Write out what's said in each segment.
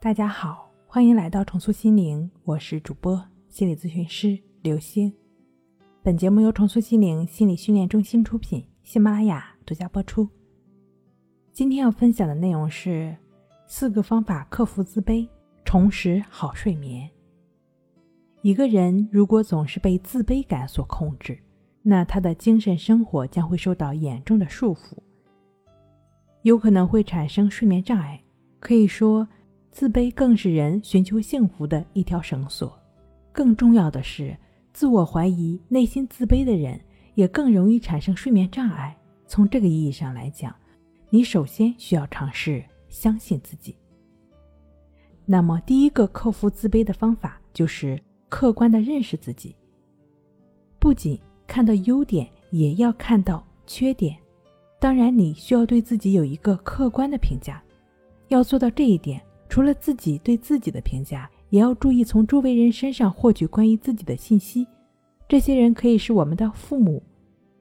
大家好，欢迎来到重塑心灵，我是主播心理咨询师刘星。本节目由重塑心灵心理训练中心出品，喜马拉雅独家播出。今天要分享的内容是四个方法克服自卑，重拾好睡眠。一个人如果总是被自卑感所控制，那他的精神生活将会受到严重的束缚，有可能会产生睡眠障碍。可以说。自卑更是人寻求幸福的一条绳索。更重要的是，自我怀疑、内心自卑的人也更容易产生睡眠障碍。从这个意义上来讲，你首先需要尝试相信自己。那么，第一个克服自卑的方法就是客观的认识自己，不仅看到优点，也要看到缺点。当然，你需要对自己有一个客观的评价。要做到这一点。除了自己对自己的评价，也要注意从周围人身上获取关于自己的信息。这些人可以是我们的父母，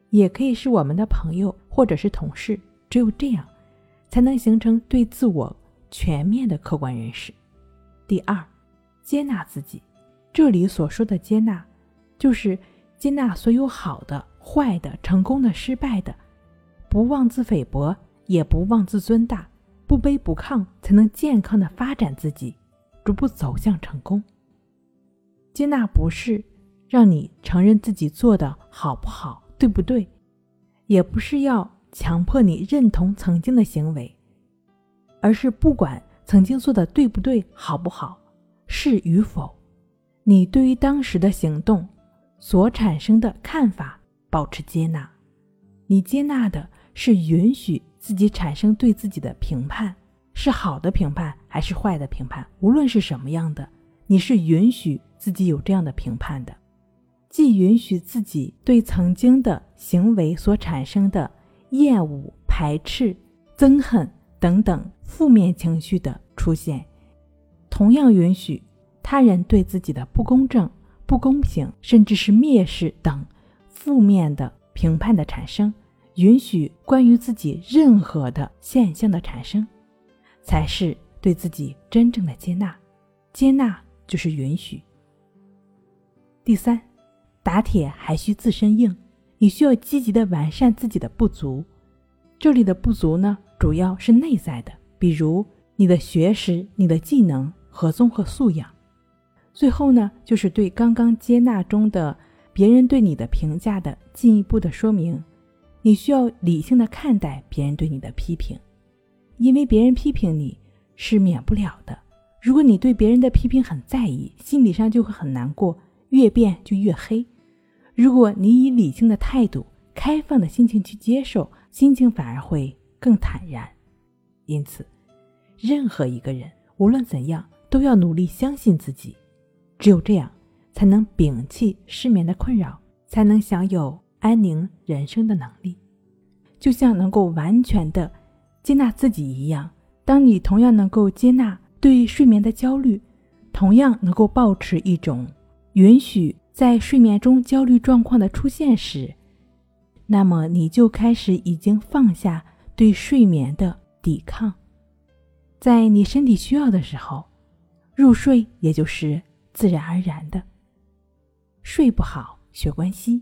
也可以是我们的朋友或者是同事。只有这样，才能形成对自我全面的客观认识。第二，接纳自己。这里所说的接纳，就是接纳所有好的、坏的、成功的、失败的，不妄自菲薄，也不妄自尊大。不卑不亢，才能健康的发展自己，逐步走向成功。接纳不是让你承认自己做的好不好、对不对，也不是要强迫你认同曾经的行为，而是不管曾经做的对不对、好不好、是与否，你对于当时的行动所产生的看法保持接纳。你接纳的是允许。自己产生对自己的评判，是好的评判还是坏的评判？无论是什么样的，你是允许自己有这样的评判的，既允许自己对曾经的行为所产生的厌恶、排斥、憎恨等等负面情绪的出现，同样允许他人对自己的不公正、不公平，甚至是蔑视等负面的评判的产生。允许关于自己任何的现象的产生，才是对自己真正的接纳。接纳就是允许。第三，打铁还需自身硬，你需要积极的完善自己的不足。这里的不足呢，主要是内在的，比如你的学识、你的技能和综合素养。最后呢，就是对刚刚接纳中的别人对你的评价的进一步的说明。你需要理性的看待别人对你的批评，因为别人批评你是免不了的。如果你对别人的批评很在意，心理上就会很难过，越变就越黑。如果你以理性的态度、开放的心情去接受，心情反而会更坦然。因此，任何一个人无论怎样，都要努力相信自己。只有这样，才能摒弃失眠的困扰，才能享有。安宁人生的能力，就像能够完全的接纳自己一样。当你同样能够接纳对睡眠的焦虑，同样能够保持一种允许在睡眠中焦虑状况的出现时，那么你就开始已经放下对睡眠的抵抗。在你身体需要的时候，入睡也就是自然而然的。睡不好，学关系。